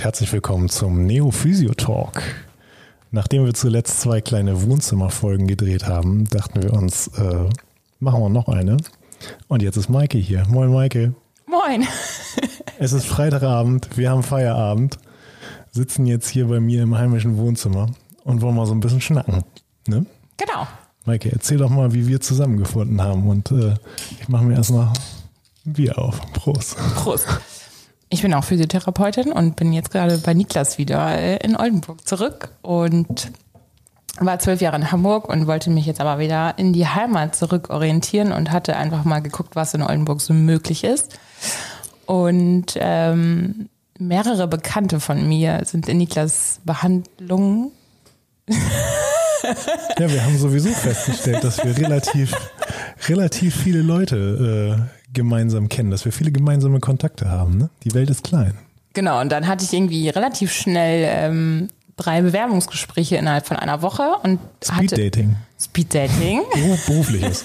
und herzlich willkommen zum Neo Physio Talk. Nachdem wir zuletzt zwei kleine Wohnzimmerfolgen gedreht haben, dachten wir uns, äh, machen wir noch eine. Und jetzt ist Maike hier. Moin Maike. Moin. Es ist Freitagabend, wir haben Feierabend, sitzen jetzt hier bei mir im heimischen Wohnzimmer und wollen mal so ein bisschen schnacken. Ne? Genau. Maike, erzähl doch mal, wie wir zusammengefunden haben. Und äh, ich mache mir erstmal ein Bier auf. Prost. Prost. Ich bin auch Physiotherapeutin und bin jetzt gerade bei Niklas wieder äh, in Oldenburg zurück und war zwölf Jahre in Hamburg und wollte mich jetzt aber wieder in die Heimat zurückorientieren und hatte einfach mal geguckt, was in Oldenburg so möglich ist. Und ähm, mehrere Bekannte von mir sind in Niklas Behandlung. Ja, wir haben sowieso festgestellt, dass wir relativ, relativ viele Leute äh, gemeinsam kennen, dass wir viele gemeinsame Kontakte haben. Ne? Die Welt ist klein. Genau, und dann hatte ich irgendwie relativ schnell ähm, drei Bewerbungsgespräche innerhalb von einer Woche und Speed hatte Dating. Speed Dating Beruf- Berufliches.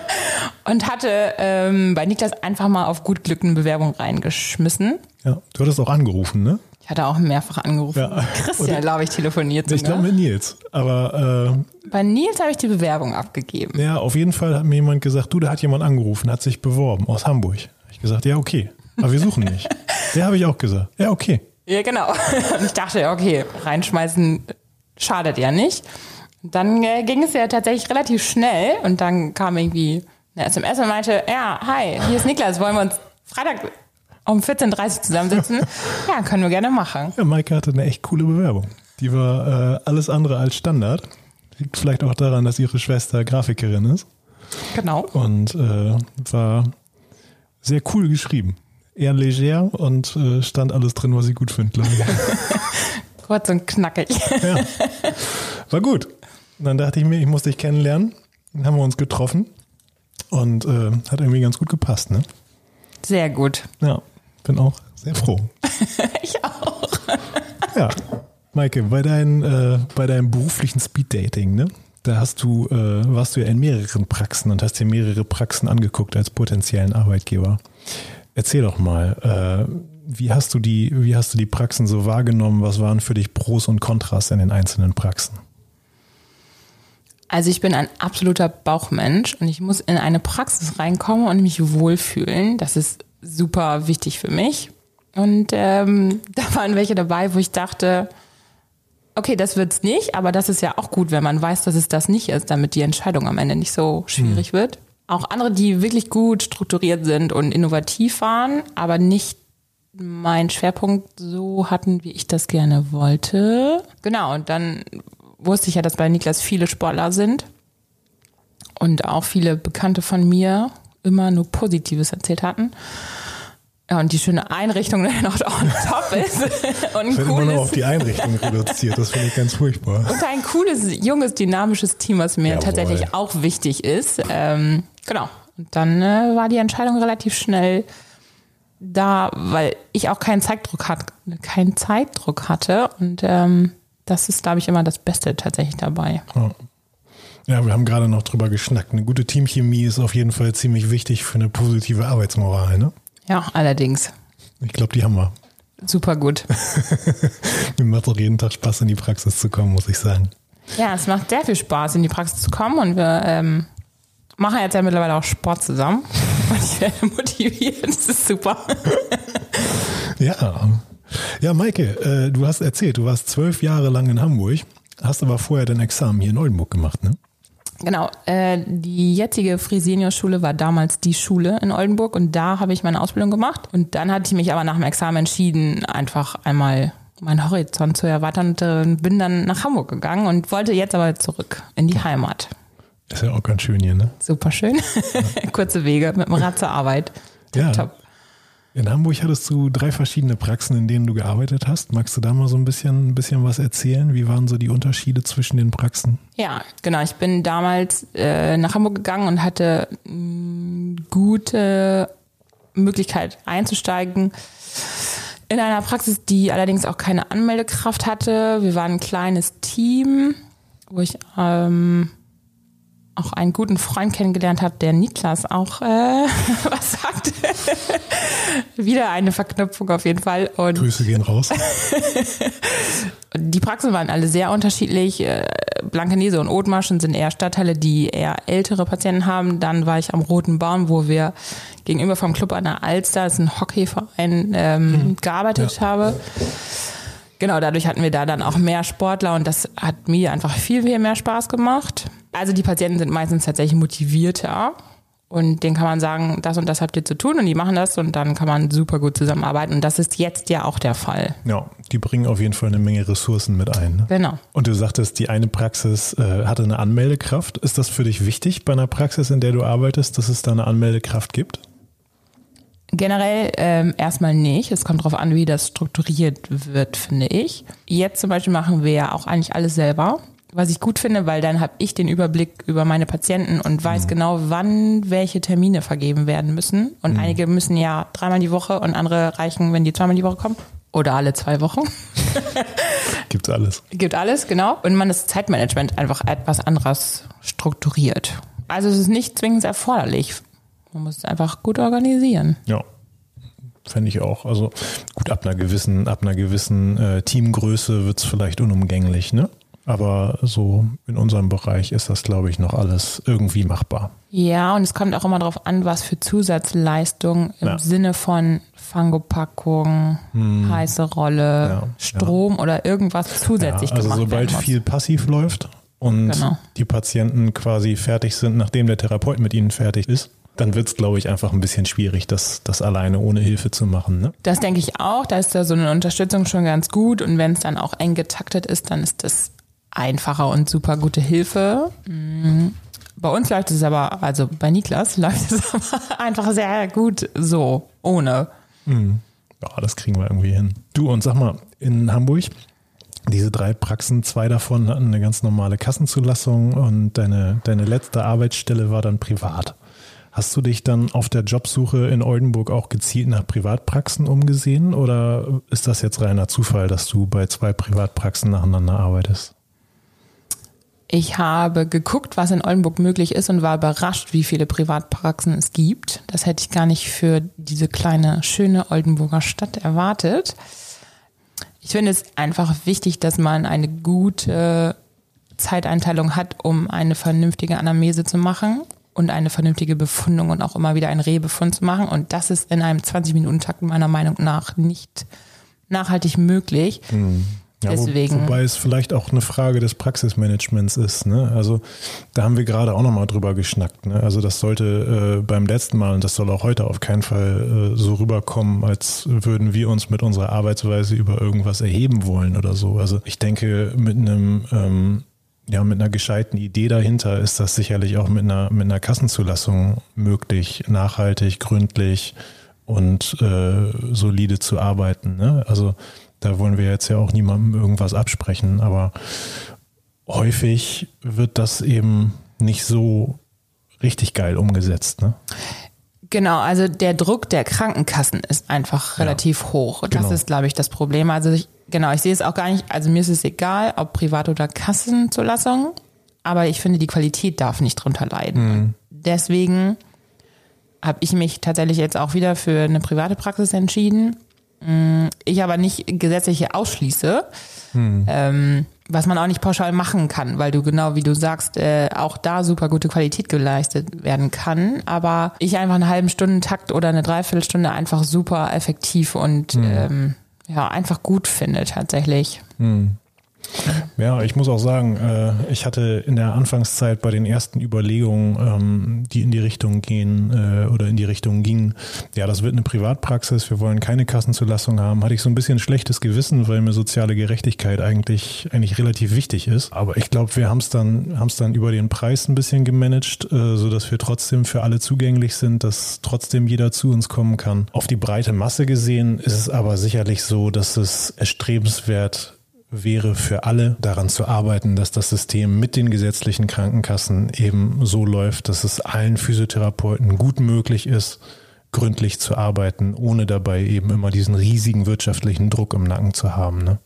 und hatte ähm, bei Niklas einfach mal auf gut Glück eine Bewerbung reingeschmissen. Ja, du hattest auch angerufen, ne? Ich hatte auch mehrfach angerufen. Ja. Christian, glaube ich, telefoniert Ich glaube sogar. mit Nils. Aber Bei Nils habe ich die Bewerbung abgegeben. äh, ja, auf jeden Fall hat mir jemand gesagt, du, da hat jemand angerufen, hat sich beworben aus Hamburg. Hab Ich gesagt, ja, okay. Aber wir suchen nicht. Der habe ich auch gesagt. Ja, okay. Ja, genau. Und ich dachte, okay, reinschmeißen schadet ja nicht. Und dann äh, ging es ja tatsächlich relativ schnell und dann kam irgendwie eine SMS und meinte, ja, hi, hier ist Niklas, wollen wir uns Freitag um 14.30 Uhr zusammensitzen? ja, können wir gerne machen. Ja, Maike hatte eine echt coole Bewerbung. Die war äh, alles andere als Standard. Liegt vielleicht auch daran, dass ihre Schwester Grafikerin ist. Genau. Und äh, war sehr cool geschrieben. Eher leger und äh, stand alles drin, was ich gut finde, glaube ich. Kurz und knackig. ja. War gut. Und dann dachte ich mir, ich muss dich kennenlernen. Dann haben wir uns getroffen. Und äh, hat irgendwie ganz gut gepasst, ne? Sehr gut. Ja, bin auch sehr froh. Ich auch. Ja, Maike, bei, dein, äh, bei deinem beruflichen Speeddating, ne? Da hast du, äh, warst du ja in mehreren Praxen und hast dir mehrere Praxen angeguckt als potenziellen Arbeitgeber. Erzähl doch mal, äh, wie hast du die, wie hast du die Praxen so wahrgenommen? Was waren für dich Pros und Kontras in den einzelnen Praxen? Also ich bin ein absoluter Bauchmensch und ich muss in eine Praxis reinkommen und mich wohlfühlen. Das ist super wichtig für mich. Und ähm, da waren welche dabei, wo ich dachte, okay, das wird's nicht, aber das ist ja auch gut, wenn man weiß, dass es das nicht ist, damit die Entscheidung am Ende nicht so schwierig wird. Auch andere, die wirklich gut strukturiert sind und innovativ waren, aber nicht meinen Schwerpunkt so hatten, wie ich das gerne wollte. Genau, und dann wusste ich ja, dass bei Niklas viele Sportler sind und auch viele Bekannte von mir immer nur Positives erzählt hatten. Ja, und die schöne Einrichtung noch on top ist. Und ein immer nur auf die Einrichtung reduziert, das finde ich ganz furchtbar. und ein cooles, junges, dynamisches Team, was mir Jawohl. tatsächlich auch wichtig ist. Ähm, genau. Und dann äh, war die Entscheidung relativ schnell da, weil ich auch keinen Zeitdruck hat, keinen Zeitdruck hatte. Und ähm, das ist, glaube ich, immer das Beste tatsächlich dabei. Ja, wir haben gerade noch drüber geschnackt. Eine gute Teamchemie ist auf jeden Fall ziemlich wichtig für eine positive Arbeitsmoral, ne? Ja, allerdings. Ich glaube, die haben wir. Super gut. Mir macht auch jeden Tag Spaß, in die Praxis zu kommen, muss ich sagen. Ja, es macht sehr viel Spaß, in die Praxis zu kommen und wir ähm, machen jetzt ja mittlerweile auch Sport zusammen. Und ich werde motiviert. Das ist super. Ja. Ja, Maike, äh, du hast erzählt, du warst zwölf Jahre lang in Hamburg, hast aber vorher dein Examen hier in Oldenburg gemacht, ne? Genau, äh, die jetzige Fresenius-Schule war damals die Schule in Oldenburg und da habe ich meine Ausbildung gemacht. Und dann hatte ich mich aber nach dem Examen entschieden, einfach einmal meinen Horizont zu erweitern und äh, bin dann nach Hamburg gegangen und wollte jetzt aber zurück in die Heimat. Ist ja auch ganz schön hier, ne? Super schön. Kurze Wege mit dem Rad zur Arbeit. Ja. Top. In Hamburg hattest du drei verschiedene Praxen, in denen du gearbeitet hast. Magst du da mal so ein bisschen, ein bisschen was erzählen? Wie waren so die Unterschiede zwischen den Praxen? Ja, genau. Ich bin damals äh, nach Hamburg gegangen und hatte mh, gute Möglichkeit einzusteigen in einer Praxis, die allerdings auch keine Anmeldekraft hatte. Wir waren ein kleines Team, wo ich ähm, auch einen guten Freund kennengelernt habe, der Niklas auch äh, was sagt. Wieder eine Verknüpfung auf jeden Fall. Und Grüße gehen raus. die Praxen waren alle sehr unterschiedlich. Äh, Blankenese und Othmarschen sind eher Stadtteile, die eher ältere Patienten haben. Dann war ich am Roten Baum, wo wir gegenüber vom Club an der Alster, das ist ein Hockeyverein, ähm, mhm. gearbeitet ja. habe. Genau, dadurch hatten wir da dann auch mehr Sportler und das hat mir einfach viel, viel mehr Spaß gemacht. Also die Patienten sind meistens tatsächlich motivierter und denen kann man sagen, das und das habt ihr zu tun und die machen das und dann kann man super gut zusammenarbeiten und das ist jetzt ja auch der Fall. Ja, die bringen auf jeden Fall eine Menge Ressourcen mit ein. Ne? Genau. Und du sagtest, die eine Praxis äh, hatte eine Anmeldekraft. Ist das für dich wichtig bei einer Praxis, in der du arbeitest, dass es da eine Anmeldekraft gibt? Generell ähm, erstmal nicht. Es kommt darauf an, wie das strukturiert wird, finde ich. Jetzt zum Beispiel machen wir ja auch eigentlich alles selber was ich gut finde, weil dann habe ich den Überblick über meine Patienten und weiß mhm. genau, wann welche Termine vergeben werden müssen. Und mhm. einige müssen ja dreimal die Woche und andere reichen, wenn die zweimal die Woche kommen. Oder alle zwei Wochen. Gibt alles. Gibt alles, genau. Und man das Zeitmanagement einfach etwas anderes strukturiert. Also es ist nicht zwingend erforderlich. Man muss es einfach gut organisieren. Ja. Fände ich auch. Also gut, ab einer gewissen, ab einer gewissen äh, Teamgröße wird es vielleicht unumgänglich, ne? Aber so in unserem Bereich ist das, glaube ich, noch alles irgendwie machbar. Ja, und es kommt auch immer darauf an, was für Zusatzleistungen im ja. Sinne von Fangopackung, hm. heiße Rolle, ja, Strom ja. oder irgendwas zusätzlich ja, also gemacht sobald viel passiv läuft und genau. die Patienten quasi fertig sind, nachdem der Therapeut mit ihnen fertig ist, dann wird es, glaube ich, einfach ein bisschen schwierig, das, das alleine ohne Hilfe zu machen. Ne? Das denke ich auch. Da ist da so eine Unterstützung schon ganz gut. Und wenn es dann auch eng getaktet ist, dann ist das einfache und super gute Hilfe. Mhm. Bei uns läuft es aber, also bei Niklas läuft es aber einfach sehr gut so, ohne. Mhm. Ja, das kriegen wir irgendwie hin. Du und sag mal, in Hamburg, diese drei Praxen, zwei davon hatten eine ganz normale Kassenzulassung und deine, deine letzte Arbeitsstelle war dann privat. Hast du dich dann auf der Jobsuche in Oldenburg auch gezielt nach Privatpraxen umgesehen oder ist das jetzt reiner Zufall, dass du bei zwei Privatpraxen nacheinander arbeitest? Ich habe geguckt, was in Oldenburg möglich ist und war überrascht, wie viele Privatpraxen es gibt. Das hätte ich gar nicht für diese kleine, schöne Oldenburger Stadt erwartet. Ich finde es einfach wichtig, dass man eine gute Zeiteinteilung hat, um eine vernünftige Anamnese zu machen und eine vernünftige Befundung und auch immer wieder einen Rehbefund zu machen. Und das ist in einem 20-Minuten-Takt meiner Meinung nach nicht nachhaltig möglich. Mhm. Ja, Deswegen. Wo, wobei es vielleicht auch eine Frage des Praxismanagements ist. Ne? Also da haben wir gerade auch nochmal drüber geschnackt. Ne? Also das sollte äh, beim letzten Mal und das soll auch heute auf keinen Fall äh, so rüberkommen, als würden wir uns mit unserer Arbeitsweise über irgendwas erheben wollen oder so. Also ich denke, mit einem ähm, ja, mit einer gescheiten Idee dahinter ist das sicherlich auch mit einer, mit einer Kassenzulassung möglich, nachhaltig, gründlich und äh, solide zu arbeiten. Ne? Also da wollen wir jetzt ja auch niemandem irgendwas absprechen, aber häufig wird das eben nicht so richtig geil umgesetzt. Ne? Genau, also der Druck der Krankenkassen ist einfach relativ ja, hoch. Das genau. ist, glaube ich, das Problem. Also ich, genau, ich sehe es auch gar nicht, also mir ist es egal, ob Privat- oder Kassenzulassung, aber ich finde, die Qualität darf nicht drunter leiden. Mhm. Deswegen habe ich mich tatsächlich jetzt auch wieder für eine private Praxis entschieden Mm, ich aber nicht gesetzliche ausschließe, hm. ähm, was man auch nicht pauschal machen kann, weil du genau wie du sagst, äh, auch da super gute Qualität geleistet werden kann. Aber ich einfach einen halben Stundentakt oder eine Dreiviertelstunde einfach super effektiv und hm. ähm, ja, einfach gut finde tatsächlich. Hm. Ja, ich muss auch sagen, äh, ich hatte in der Anfangszeit bei den ersten Überlegungen, ähm, die in die Richtung gehen äh, oder in die Richtung gingen, ja, das wird eine Privatpraxis, wir wollen keine Kassenzulassung haben, hatte ich so ein bisschen schlechtes Gewissen, weil mir soziale Gerechtigkeit eigentlich, eigentlich relativ wichtig ist. Aber ich glaube, wir haben es dann, haben es dann über den Preis ein bisschen gemanagt, äh, so dass wir trotzdem für alle zugänglich sind, dass trotzdem jeder zu uns kommen kann. Auf die breite Masse gesehen ist es aber sicherlich so, dass es erstrebenswert wäre für alle daran zu arbeiten, dass das System mit den gesetzlichen Krankenkassen eben so läuft, dass es allen Physiotherapeuten gut möglich ist, gründlich zu arbeiten, ohne dabei eben immer diesen riesigen wirtschaftlichen Druck im Nacken zu haben. Ne?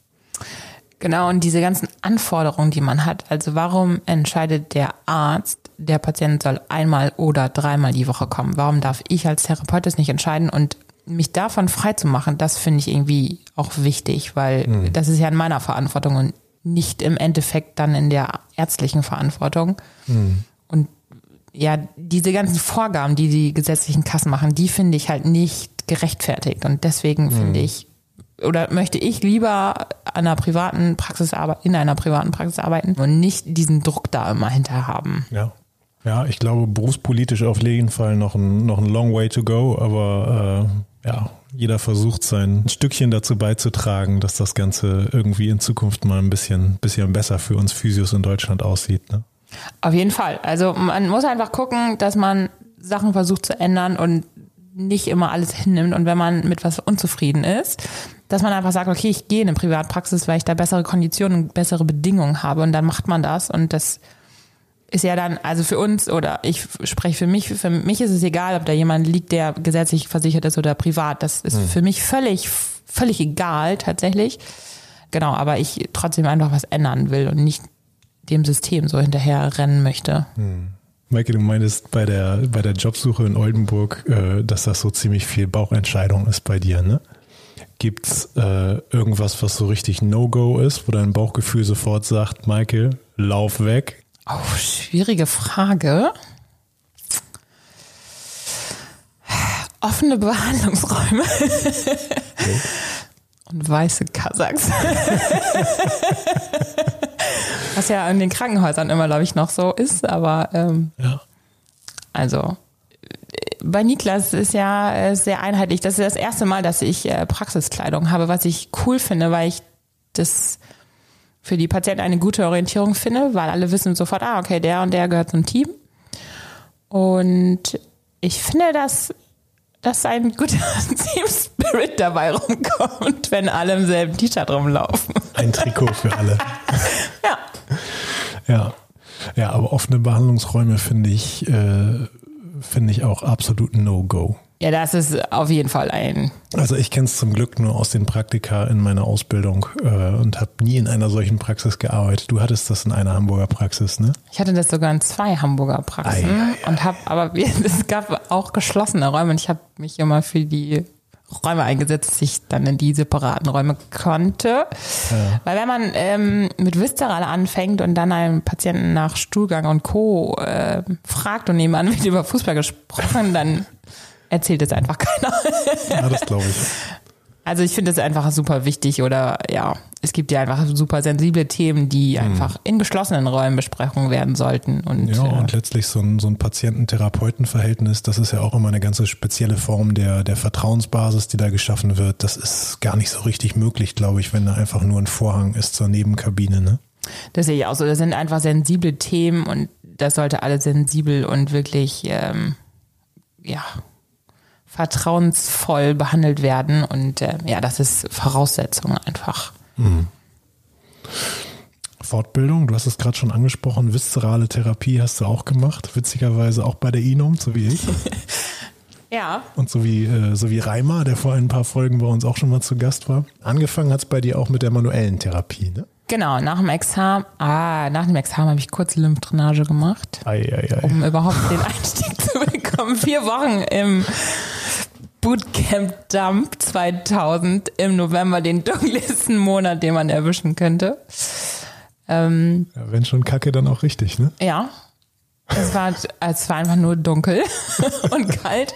Genau, und diese ganzen Anforderungen, die man hat. Also warum entscheidet der Arzt, der Patient soll einmal oder dreimal die Woche kommen. Warum darf ich als Therapeut das nicht entscheiden und mich davon frei zu machen, das finde ich irgendwie auch wichtig, weil mhm. das ist ja in meiner Verantwortung und nicht im Endeffekt dann in der ärztlichen Verantwortung. Mhm. Und ja, diese ganzen Vorgaben, die die gesetzlichen Kassen machen, die finde ich halt nicht gerechtfertigt. Und deswegen mhm. finde ich, oder möchte ich lieber an einer privaten Praxis arbeiten, in einer privaten Praxis arbeiten und nicht diesen Druck da immer hinter haben. Ja. Ja, ich glaube, berufspolitisch auf jeden Fall noch ein, noch ein long way to go, aber äh, ja, jeder versucht sein Stückchen dazu beizutragen, dass das Ganze irgendwie in Zukunft mal ein bisschen, bisschen besser für uns Physios in Deutschland aussieht. Ne? Auf jeden Fall. Also man muss einfach gucken, dass man Sachen versucht zu ändern und nicht immer alles hinnimmt. Und wenn man mit was unzufrieden ist, dass man einfach sagt, okay, ich gehe in eine Privatpraxis, weil ich da bessere Konditionen und bessere Bedingungen habe und dann macht man das und das ist ja dann, also für uns oder ich spreche für mich, für mich ist es egal, ob da jemand liegt, der gesetzlich versichert ist oder privat. Das ist hm. für mich völlig, völlig egal tatsächlich. Genau, aber ich trotzdem einfach was ändern will und nicht dem System so hinterher rennen möchte. Hm. Maike, du meintest bei der, bei der Jobsuche in Oldenburg, äh, dass das so ziemlich viel Bauchentscheidung ist bei dir, ne? Gibt's äh, irgendwas, was so richtig No-Go ist, wo dein Bauchgefühl sofort sagt, Maike, lauf weg? Oh, schwierige Frage. Offene Behandlungsräume. Okay. Und weiße Kasachs. Was ja in den Krankenhäusern immer, glaube ich, noch so ist, aber ähm, ja. also bei Niklas ist ja äh, sehr einheitlich. Das ist das erste Mal, dass ich äh, Praxiskleidung habe, was ich cool finde, weil ich das für die Patienten eine gute Orientierung finde, weil alle wissen sofort, ah, okay, der und der gehört zum Team. Und ich finde, dass, dass ein guter Team-Spirit dabei rumkommt, wenn alle im selben T-Shirt rumlaufen. Ein Trikot für alle. ja. Ja. Ja, aber offene Behandlungsräume finde ich, äh, finde ich auch absolut No-Go. Ja, das ist auf jeden Fall ein. Also ich kenne es zum Glück nur aus den Praktika in meiner Ausbildung äh, und habe nie in einer solchen Praxis gearbeitet. Du hattest das in einer Hamburger Praxis, ne? Ich hatte das sogar in zwei Hamburger Praxisen ei, ei, ei. und habe, aber es gab auch geschlossene Räume und ich habe mich immer für die Räume eingesetzt, dass ich dann in die separaten Räume konnte. Ja. Weil wenn man ähm, mit Visceral anfängt und dann einen Patienten nach Stuhlgang und Co. Äh, fragt und nebenan wird über Fußball gesprochen, dann erzählt es einfach keiner. Ja, das glaube ich. Also ich finde es einfach super wichtig oder ja, es gibt ja einfach super sensible Themen, die hm. einfach in geschlossenen Räumen besprochen werden sollten. Und, ja, und äh, letztlich so ein, so ein Patienten-Therapeuten-Verhältnis, das ist ja auch immer eine ganz spezielle Form der, der Vertrauensbasis, die da geschaffen wird. Das ist gar nicht so richtig möglich, glaube ich, wenn da einfach nur ein Vorhang ist zur Nebenkabine. Ne? Das sehe ich auch so. Das sind einfach sensible Themen und das sollte alles sensibel und wirklich ähm, ja, vertrauensvoll behandelt werden. Und äh, ja, das ist Voraussetzung einfach. Mhm. Fortbildung, du hast es gerade schon angesprochen, viszerale Therapie hast du auch gemacht, witzigerweise auch bei der INOM, so wie ich. ja. Und so wie, äh, so wie Reimer, der vor ein paar Folgen bei uns auch schon mal zu Gast war. Angefangen hat es bei dir auch mit der manuellen Therapie, ne? Genau, nach dem Examen, ah, nach dem Examen habe ich kurz Lymphdrainage gemacht, ei, ei, ei. um überhaupt den Einstieg zu bekommen. Vier Wochen im Bootcamp Dump 2000 im November, den dunkelsten Monat, den man erwischen könnte. Ähm, ja, wenn schon Kacke, dann auch richtig, ne? Ja. Es war, es war einfach nur dunkel und kalt.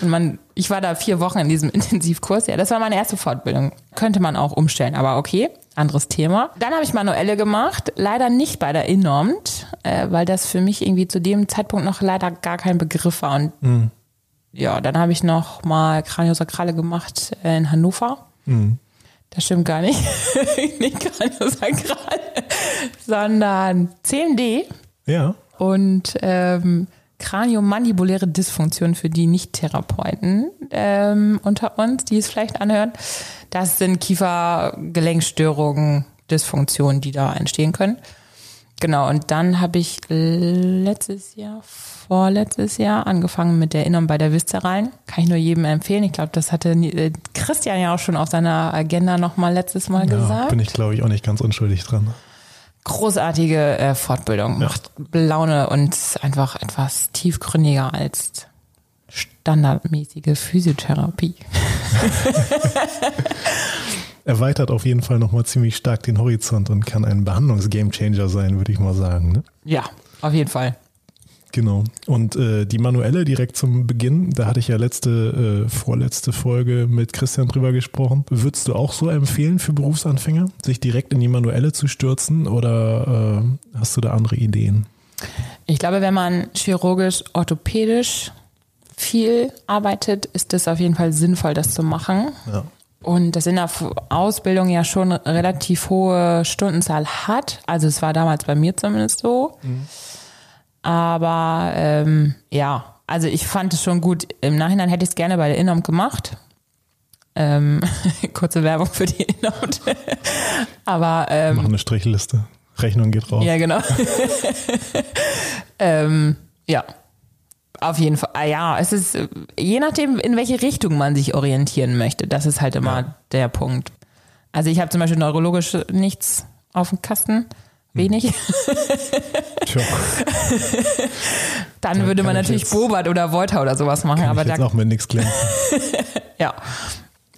Und man, ich war da vier Wochen in diesem Intensivkurs. Ja, das war meine erste Fortbildung. Könnte man auch umstellen, aber okay anderes Thema. Dann habe ich manuelle gemacht, leider nicht bei der Innomt, äh, weil das für mich irgendwie zu dem Zeitpunkt noch leider gar kein Begriff war. Und mhm. Ja, dann habe ich noch mal Kraniosakrale gemacht äh, in Hannover. Mhm. Das stimmt gar nicht. nicht Kraniosakrale, sondern CMD. Ja. Und ähm, Kraniomandibuläre Dysfunktion für die Nicht-Therapeuten ähm, unter uns, die es vielleicht anhören. Das sind Kiefergelenkstörungen, Dysfunktionen, die da entstehen können. Genau, und dann habe ich letztes Jahr, vorletztes Jahr angefangen mit der Innern bei der Viszeralen. Kann ich nur jedem empfehlen. Ich glaube, das hatte äh, Christian ja auch schon auf seiner Agenda nochmal letztes Mal ja, gesagt. Bin ich, glaube ich, auch nicht ganz unschuldig dran großartige äh, Fortbildung. Macht Laune und einfach etwas tiefgründiger als standardmäßige Physiotherapie. Erweitert auf jeden Fall nochmal ziemlich stark den Horizont und kann ein Behandlungs-Gamechanger sein, würde ich mal sagen. Ne? Ja, auf jeden Fall. Genau. Und äh, die manuelle direkt zum Beginn, da hatte ich ja letzte, äh, vorletzte Folge mit Christian drüber gesprochen. Würdest du auch so empfehlen für Berufsanfänger, sich direkt in die manuelle zu stürzen oder äh, hast du da andere Ideen? Ich glaube, wenn man chirurgisch, orthopädisch viel arbeitet, ist es auf jeden Fall sinnvoll, das zu machen. Ja. Und das in der Ausbildung ja schon relativ hohe Stundenzahl hat. Also es war damals bei mir zumindest so. Mhm. Aber ähm, ja, also ich fand es schon gut. Im Nachhinein hätte ich es gerne bei der Innom gemacht. Ähm, kurze Werbung für die Innom. Aber ähm, Mach eine Strichliste. Rechnung geht raus. Ja, genau. ähm, ja, auf jeden Fall. Ah, ja, es ist je nachdem, in welche Richtung man sich orientieren möchte. Das ist halt immer ja. der Punkt. Also ich habe zum Beispiel neurologisch nichts auf dem Kasten. Wenig. Tja. Dann da würde man natürlich Bobat oder Volta oder sowas machen. Kann aber ich jetzt da auch mit nichts klemmen. ja.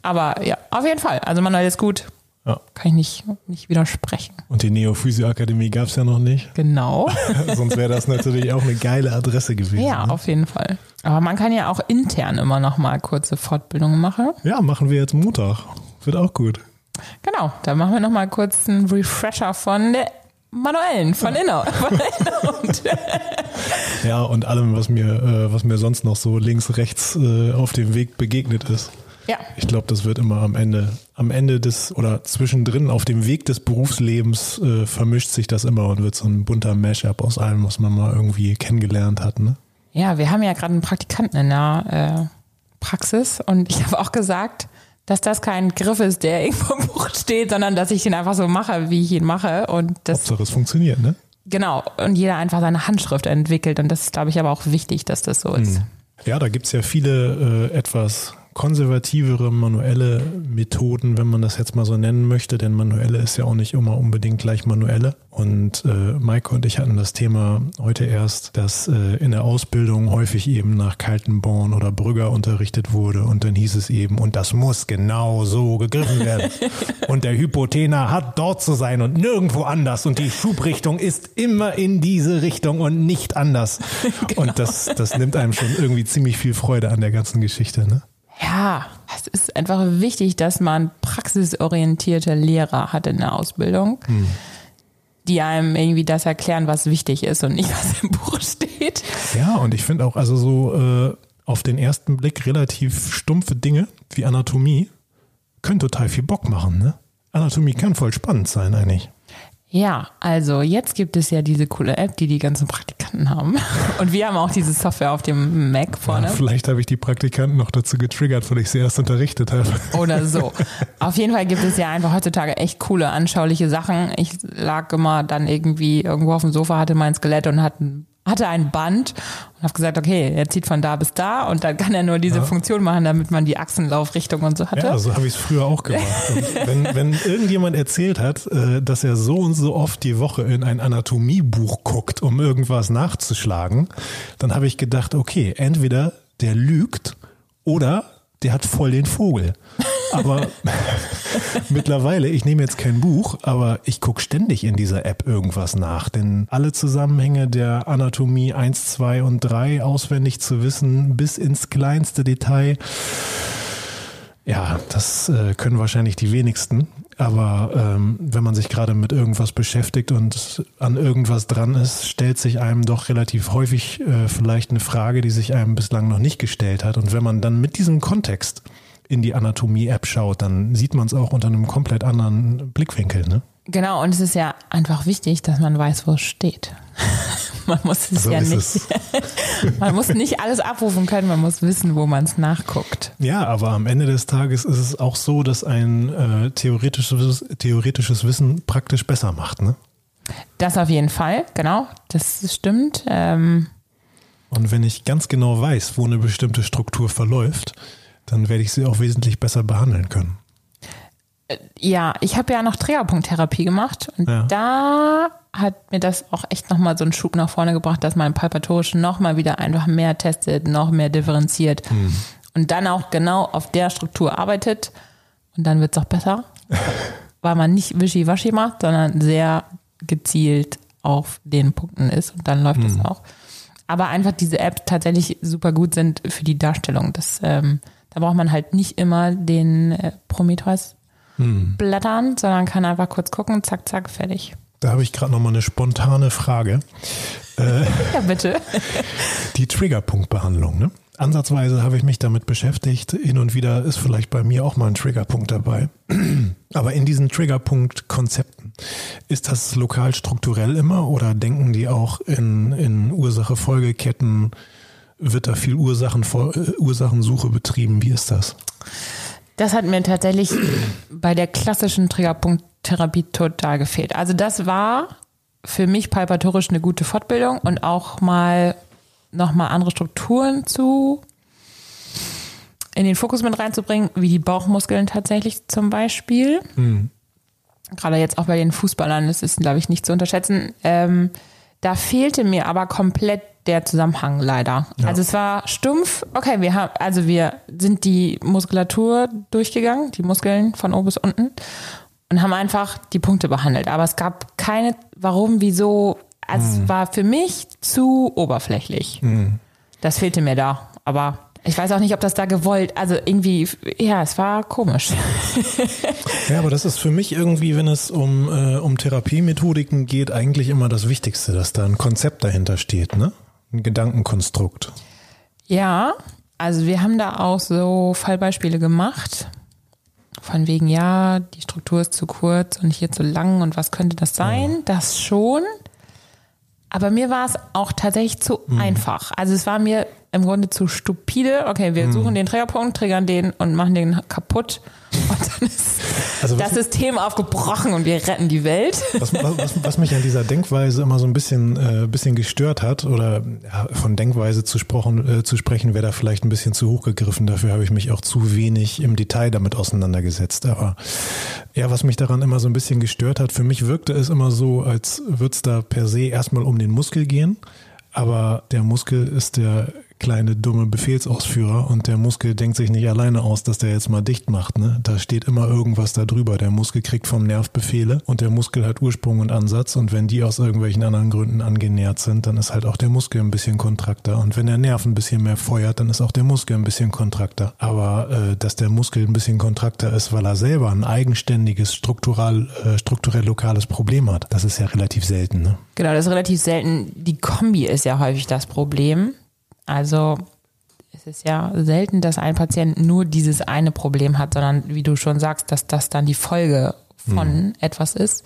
Aber ja, auf jeden Fall. Also Manuel ist gut. Ja. Kann ich nicht, nicht widersprechen. Und die Neophysio-Akademie gab es ja noch nicht. Genau. Sonst wäre das natürlich auch eine geile Adresse gewesen. Ja, ne? auf jeden Fall. Aber man kann ja auch intern immer noch mal kurze Fortbildungen machen. Ja, machen wir jetzt Montag. Wird auch gut. Genau, da machen wir noch mal kurz einen Refresher von der manuellen, von innen. ja, und allem, was mir, äh, was mir sonst noch so links, rechts äh, auf dem Weg begegnet ist. Ja. Ich glaube, das wird immer am Ende, am Ende des oder zwischendrin auf dem Weg des Berufslebens äh, vermischt sich das immer und wird so ein bunter Mashup aus allem, was man mal irgendwie kennengelernt hat. Ne? Ja, wir haben ja gerade einen Praktikanten in der äh, Praxis und ich habe auch gesagt, dass das kein Griff ist, der irgendwo im Buch steht, sondern dass ich ihn einfach so mache, wie ich ihn mache. Und das, Hauptsache es funktioniert, ne? Genau. Und jeder einfach seine Handschrift entwickelt. Und das ist, glaube ich, aber auch wichtig, dass das so ist. Hm. Ja, da gibt es ja viele äh, etwas konservativere manuelle Methoden, wenn man das jetzt mal so nennen möchte, denn manuelle ist ja auch nicht immer unbedingt gleich manuelle. Und äh, Maike und ich hatten das Thema heute erst, dass äh, in der Ausbildung häufig eben nach Kaltenborn oder Brügger unterrichtet wurde und dann hieß es eben, und das muss genau so gegriffen werden. und der Hypothener hat dort zu sein und nirgendwo anders und die Schubrichtung ist immer in diese Richtung und nicht anders. genau. Und das, das nimmt einem schon irgendwie ziemlich viel Freude an der ganzen Geschichte, ne? Ja, es ist einfach wichtig, dass man praxisorientierte Lehrer hat in der Ausbildung, hm. die einem irgendwie das erklären, was wichtig ist und nicht, was im Buch steht. Ja, und ich finde auch, also so äh, auf den ersten Blick relativ stumpfe Dinge wie Anatomie können total viel Bock machen, ne? Anatomie kann voll spannend sein eigentlich. Ja, also jetzt gibt es ja diese coole App, die die ganzen Praktikanten haben. Und wir haben auch diese Software auf dem Mac vorne. Ja, vielleicht habe ich die Praktikanten noch dazu getriggert, weil ich sie erst unterrichtet habe. Oder so. Auf jeden Fall gibt es ja einfach heutzutage echt coole, anschauliche Sachen. Ich lag immer dann irgendwie irgendwo auf dem Sofa, hatte mein Skelett und hatte ein hatte ein Band und habe gesagt, okay, er zieht von da bis da und dann kann er nur diese ja. Funktion machen, damit man die Achsenlaufrichtung und so hatte. Ja, so habe ich es früher auch gemacht. wenn, wenn irgendjemand erzählt hat, äh, dass er so und so oft die Woche in ein Anatomiebuch guckt, um irgendwas nachzuschlagen, dann habe ich gedacht, okay, entweder der lügt oder der hat voll den Vogel. Aber mittlerweile, ich nehme jetzt kein Buch, aber ich gucke ständig in dieser App irgendwas nach. Denn alle Zusammenhänge der Anatomie 1, 2 und 3 auswendig zu wissen, bis ins kleinste Detail, ja, das äh, können wahrscheinlich die wenigsten. Aber ähm, wenn man sich gerade mit irgendwas beschäftigt und an irgendwas dran ist, stellt sich einem doch relativ häufig äh, vielleicht eine Frage, die sich einem bislang noch nicht gestellt hat. Und wenn man dann mit diesem Kontext in die Anatomie-App schaut, dann sieht man es auch unter einem komplett anderen Blickwinkel. Ne? Genau, und es ist ja einfach wichtig, dass man weiß, wo es steht. man muss es so ja nicht. Man muss nicht alles abrufen können, man muss wissen, wo man es nachguckt. Ja, aber am Ende des Tages ist es auch so, dass ein äh, theoretisches, theoretisches Wissen praktisch besser macht, ne? Das auf jeden Fall, genau, das stimmt. Ähm und wenn ich ganz genau weiß, wo eine bestimmte Struktur verläuft, dann werde ich sie auch wesentlich besser behandeln können. Ja, ich habe ja noch Triggerpunkttherapie gemacht und Ja. da hat mir das auch echt nochmal so einen Schub nach vorne gebracht, dass man palpatorisch nochmal wieder einfach mehr testet, noch mehr differenziert und dann auch genau auf der Struktur arbeitet und dann wird es auch besser, weil man nicht wischiwaschi macht, sondern sehr gezielt auf den Punkten ist und dann läuft es auch. Aber einfach diese Apps tatsächlich super gut sind für die Darstellung. Das, ähm, da braucht man halt nicht immer den äh, Prometheus blättern, sondern kann einfach kurz gucken, zack, zack, fertig. Da habe ich gerade noch mal eine spontane Frage. Ja, bitte. Die Triggerpunktbehandlung. Ne? Ansatzweise habe ich mich damit beschäftigt. Hin und wieder ist vielleicht bei mir auch mal ein Triggerpunkt dabei. Aber in diesen Triggerpunkt-Konzepten, ist das lokal strukturell immer oder denken die auch in, in Ursache-Folgeketten? Wird da viel Ursachen, äh, Ursachensuche betrieben? Wie ist das? Das hat mir tatsächlich bei der klassischen Triggerpunkttherapie total gefehlt. Also das war für mich palpatorisch eine gute Fortbildung und auch mal nochmal andere Strukturen zu in den Fokus mit reinzubringen, wie die Bauchmuskeln tatsächlich zum Beispiel. Gerade jetzt auch bei den Fußballern, das ist, glaube ich, nicht zu unterschätzen. Ähm, da fehlte mir aber komplett der Zusammenhang leider. Also es war stumpf. Okay, wir haben, also wir sind die Muskulatur durchgegangen, die Muskeln von oben bis unten und haben einfach die Punkte behandelt. Aber es gab keine, warum, wieso. Also es war für mich zu oberflächlich. Das fehlte mir da. Aber ich weiß auch nicht, ob das da gewollt, also irgendwie, ja, es war komisch. Ja, aber das ist für mich irgendwie, wenn es um, äh, um Therapiemethodiken geht, eigentlich immer das Wichtigste, dass da ein Konzept dahinter steht, ne? Ein Gedankenkonstrukt. Ja, also wir haben da auch so Fallbeispiele gemacht. Von wegen, ja, die Struktur ist zu kurz und hier zu lang und was könnte das sein? Das schon. Aber mir war es auch tatsächlich zu einfach. Also es war mir im Grunde zu stupide. Okay, wir suchen den Triggerpunkt, triggern den und machen den kaputt. Und dann ist Also das System aufgebrochen und wir retten die Welt. Was, was, was mich an dieser Denkweise immer so ein bisschen, äh, bisschen gestört hat, oder ja, von Denkweise zu, sprochen, äh, zu sprechen, wäre da vielleicht ein bisschen zu hoch gegriffen. Dafür habe ich mich auch zu wenig im Detail damit auseinandergesetzt. Aber ja, was mich daran immer so ein bisschen gestört hat, für mich wirkte es immer so, als würde es da per se erstmal um den Muskel gehen. Aber der Muskel ist der kleine dumme Befehlsausführer und der Muskel denkt sich nicht alleine aus, dass der jetzt mal dicht macht. Ne? Da steht immer irgendwas da drüber. Der Muskel kriegt vom Nerv Befehle und der Muskel hat Ursprung und Ansatz und wenn die aus irgendwelchen anderen Gründen angenähert sind, dann ist halt auch der Muskel ein bisschen kontrakter und wenn der Nerv ein bisschen mehr feuert, dann ist auch der Muskel ein bisschen kontrakter. Aber äh, dass der Muskel ein bisschen kontrakter ist, weil er selber ein eigenständiges struktural, äh, strukturell lokales Problem hat, das ist ja relativ selten. Ne? Genau, das ist relativ selten. Die Kombi ist ja häufig das Problem. Also es ist ja selten, dass ein Patient nur dieses eine Problem hat, sondern wie du schon sagst, dass das dann die Folge von etwas ist.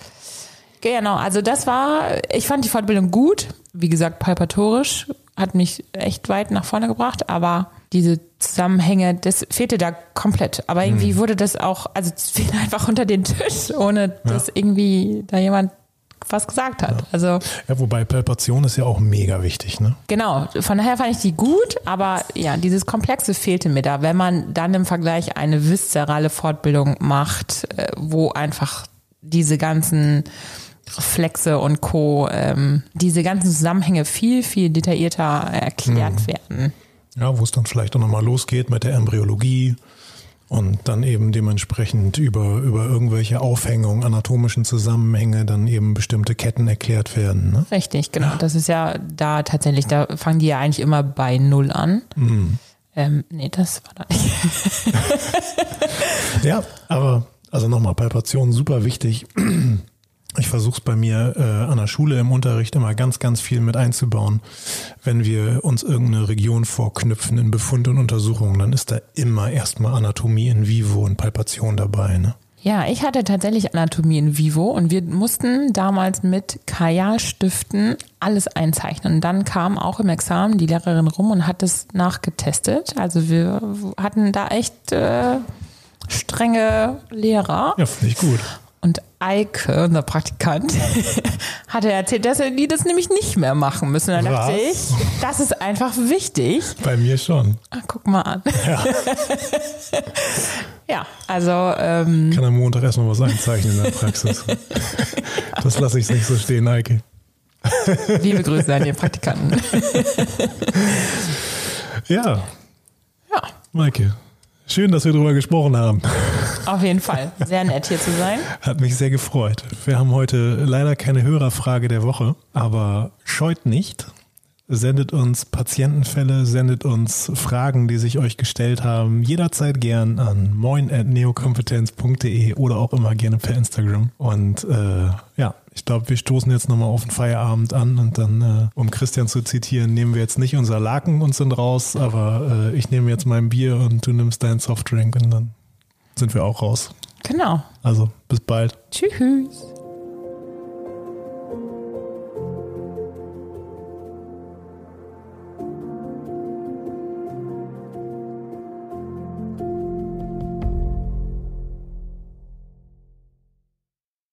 Genau, also das war, ich fand die Fortbildung gut. Wie gesagt, palpatorisch hat mich echt weit nach vorne gebracht, aber diese Zusammenhänge, das fehlte da komplett. Aber irgendwie wurde das auch, also es fiel einfach unter den Tisch, ohne dass irgendwie da jemand was gesagt hat. Also Ja, wobei Palpation ist ja auch mega wichtig. Ne? Genau, von daher fand ich die gut, aber ja, dieses Komplexe fehlte mir da. Wenn man dann im Vergleich eine viszerale Fortbildung macht, äh, wo einfach diese ganzen Reflexe und Co., ähm, diese ganzen Zusammenhänge viel, viel detaillierter erklärt werden. Ja, wo es dann vielleicht auch nochmal losgeht mit der Embryologie und dann eben dementsprechend über, über irgendwelche Aufhängungen, anatomischen Zusammenhänge dann eben bestimmte Ketten erklärt werden. Ne? Richtig, genau. Das ist ja da tatsächlich, da fangen die ja eigentlich immer bei Null an. Ähm, nee, das war da nicht. Ja, aber also nochmal, Palpation super wichtig. Ich versuche es bei mir äh, an der Schule im Unterricht immer ganz, ganz viel mit einzubauen. Wenn wir uns irgendeine Region vorknüpfen in Befund und Untersuchungen, dann ist da immer erstmal Anatomie in vivo und Palpation dabei. Ne? Ja, ich hatte tatsächlich Anatomie in Vivo und wir mussten damals mit Kajalstiften alles einzeichnen. Und dann kam auch im Examen die Lehrerin rum und hat es nachgetestet. Also wir hatten da echt äh, strenge Lehrer. Ja, finde ich gut. Und Eike, unser Praktikant, hatte erzählt, dass die das nämlich nicht mehr machen müssen. Dann dachte ich, das ist einfach wichtig. Bei mir schon. Ah, guck mal an. Ja, also ähm, Kann am Montag erstmal was einzeichnen in der Praxis. Das lasse ich nicht so stehen, Eike. liebe Grüße an den Praktikanten. Ja, Ja, Maike. Schön, dass wir darüber gesprochen haben. auf jeden Fall. Sehr nett hier zu sein. Hat mich sehr gefreut. Wir haben heute leider keine Hörerfrage der Woche, aber scheut nicht. Sendet uns Patientenfälle, sendet uns Fragen, die sich euch gestellt haben. Jederzeit gern an moin.neokompetenz.de oder auch immer gerne per Instagram. Und äh, ja, ich glaube, wir stoßen jetzt nochmal auf den Feierabend an und dann, äh, um Christian zu zitieren, nehmen wir jetzt nicht unser Laken und sind raus, aber äh, ich nehme jetzt mein Bier und du nimmst deinen Softdrink und dann sind wir auch raus. Genau. Also bis bald. Tschüss.